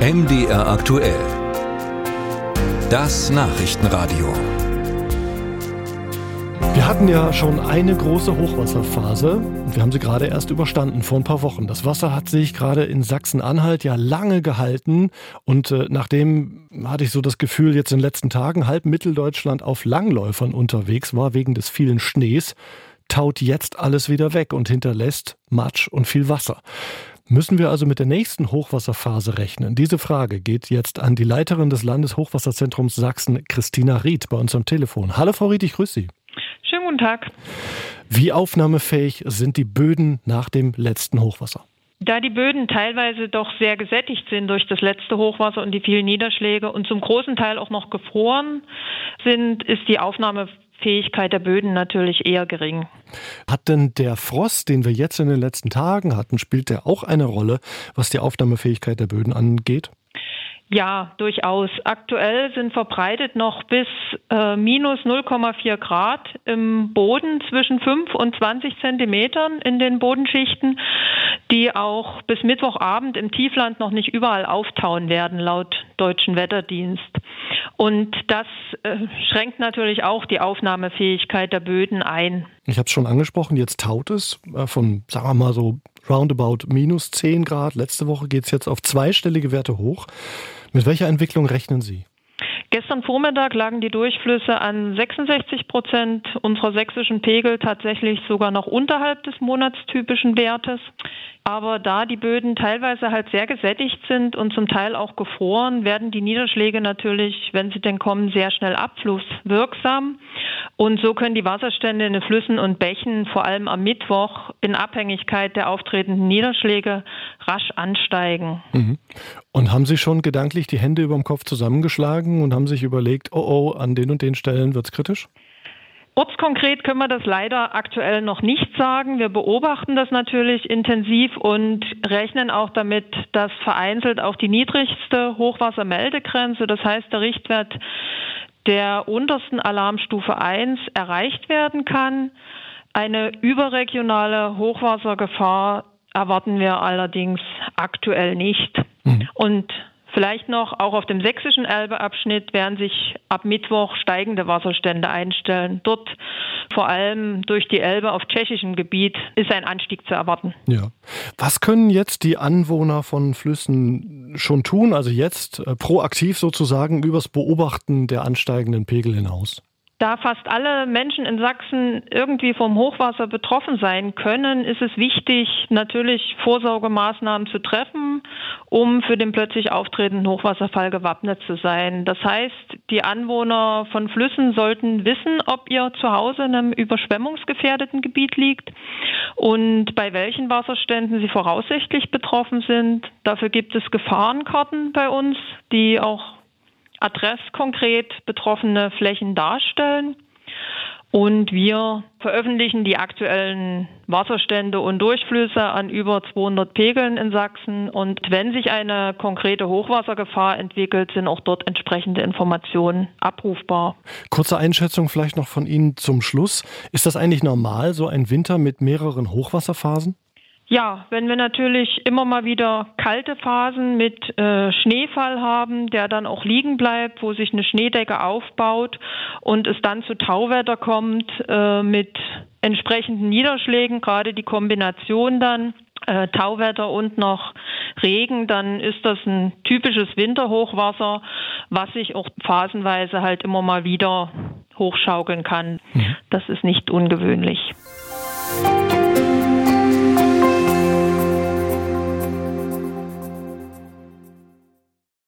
MDR aktuell. Das Nachrichtenradio. Wir hatten ja schon eine große Hochwasserphase und wir haben sie gerade erst überstanden vor ein paar Wochen. Das Wasser hat sich gerade in Sachsen-Anhalt ja lange gehalten und äh, nachdem hatte ich so das Gefühl, jetzt in den letzten Tagen halb Mitteldeutschland auf Langläufern unterwegs war wegen des vielen Schnees, taut jetzt alles wieder weg und hinterlässt Matsch und viel Wasser. Müssen wir also mit der nächsten Hochwasserphase rechnen? Diese Frage geht jetzt an die Leiterin des Landeshochwasserzentrums Sachsen, Christina Ried, bei uns am Telefon. Hallo Frau Ried, ich grüße Sie. Schönen guten Tag. Wie aufnahmefähig sind die Böden nach dem letzten Hochwasser? Da die Böden teilweise doch sehr gesättigt sind durch das letzte Hochwasser und die vielen Niederschläge und zum großen Teil auch noch gefroren sind, ist die Aufnahme Fähigkeit der Böden natürlich eher gering. Hat denn der Frost, den wir jetzt in den letzten Tagen hatten, spielt der auch eine Rolle, was die Aufnahmefähigkeit der Böden angeht? Ja, durchaus. Aktuell sind verbreitet noch bis äh, minus 0,4 Grad im Boden zwischen 5 und 20 Zentimetern in den Bodenschichten, die auch bis Mittwochabend im Tiefland noch nicht überall auftauen werden, laut deutschen Wetterdienst. Und das äh, schränkt natürlich auch die Aufnahmefähigkeit der Böden ein. Ich habe es schon angesprochen, jetzt taut es äh, von, sagen wir mal so, roundabout minus 10 Grad. Letzte Woche geht es jetzt auf zweistellige Werte hoch. Mit welcher Entwicklung rechnen Sie? Gestern Vormittag lagen die Durchflüsse an 66 Prozent unserer sächsischen Pegel tatsächlich sogar noch unterhalb des monatstypischen Wertes. Aber da die Böden teilweise halt sehr gesättigt sind und zum Teil auch gefroren, werden die Niederschläge natürlich, wenn sie denn kommen, sehr schnell abflusswirksam. Und so können die Wasserstände in den Flüssen und Bächen vor allem am Mittwoch in Abhängigkeit der auftretenden Niederschläge rasch ansteigen. Mhm. Und haben Sie schon gedanklich die Hände über dem Kopf zusammengeschlagen und haben sich überlegt, oh oh, an den und den Stellen wird es kritisch? Ortskonkret können wir das leider aktuell noch nicht sagen. Wir beobachten das natürlich intensiv und rechnen auch damit, dass vereinzelt auch die niedrigste Hochwassermeldegrenze, das heißt der Richtwert der untersten Alarmstufe 1 erreicht werden kann. Eine überregionale Hochwassergefahr erwarten wir allerdings aktuell nicht. Mhm. Und Vielleicht noch, auch auf dem sächsischen Elbeabschnitt werden sich ab Mittwoch steigende Wasserstände einstellen. Dort vor allem durch die Elbe auf tschechischem Gebiet ist ein Anstieg zu erwarten. Ja. Was können jetzt die Anwohner von Flüssen schon tun, also jetzt äh, proaktiv sozusagen übers Beobachten der ansteigenden Pegel hinaus? Da fast alle Menschen in Sachsen irgendwie vom Hochwasser betroffen sein können, ist es wichtig, natürlich Vorsorgemaßnahmen zu treffen, um für den plötzlich auftretenden Hochwasserfall gewappnet zu sein. Das heißt, die Anwohner von Flüssen sollten wissen, ob ihr Zuhause in einem überschwemmungsgefährdeten Gebiet liegt und bei welchen Wasserständen sie voraussichtlich betroffen sind. Dafür gibt es Gefahrenkarten bei uns, die auch adresskonkret betroffene Flächen darstellen. Und wir veröffentlichen die aktuellen Wasserstände und Durchflüsse an über 200 Pegeln in Sachsen. Und wenn sich eine konkrete Hochwassergefahr entwickelt, sind auch dort entsprechende Informationen abrufbar. Kurze Einschätzung vielleicht noch von Ihnen zum Schluss. Ist das eigentlich normal, so ein Winter mit mehreren Hochwasserphasen? Ja, wenn wir natürlich immer mal wieder kalte Phasen mit äh, Schneefall haben, der dann auch liegen bleibt, wo sich eine Schneedecke aufbaut und es dann zu Tauwetter kommt äh, mit entsprechenden Niederschlägen, gerade die Kombination dann äh, Tauwetter und noch Regen, dann ist das ein typisches Winterhochwasser, was sich auch phasenweise halt immer mal wieder hochschaukeln kann. Mhm. Das ist nicht ungewöhnlich.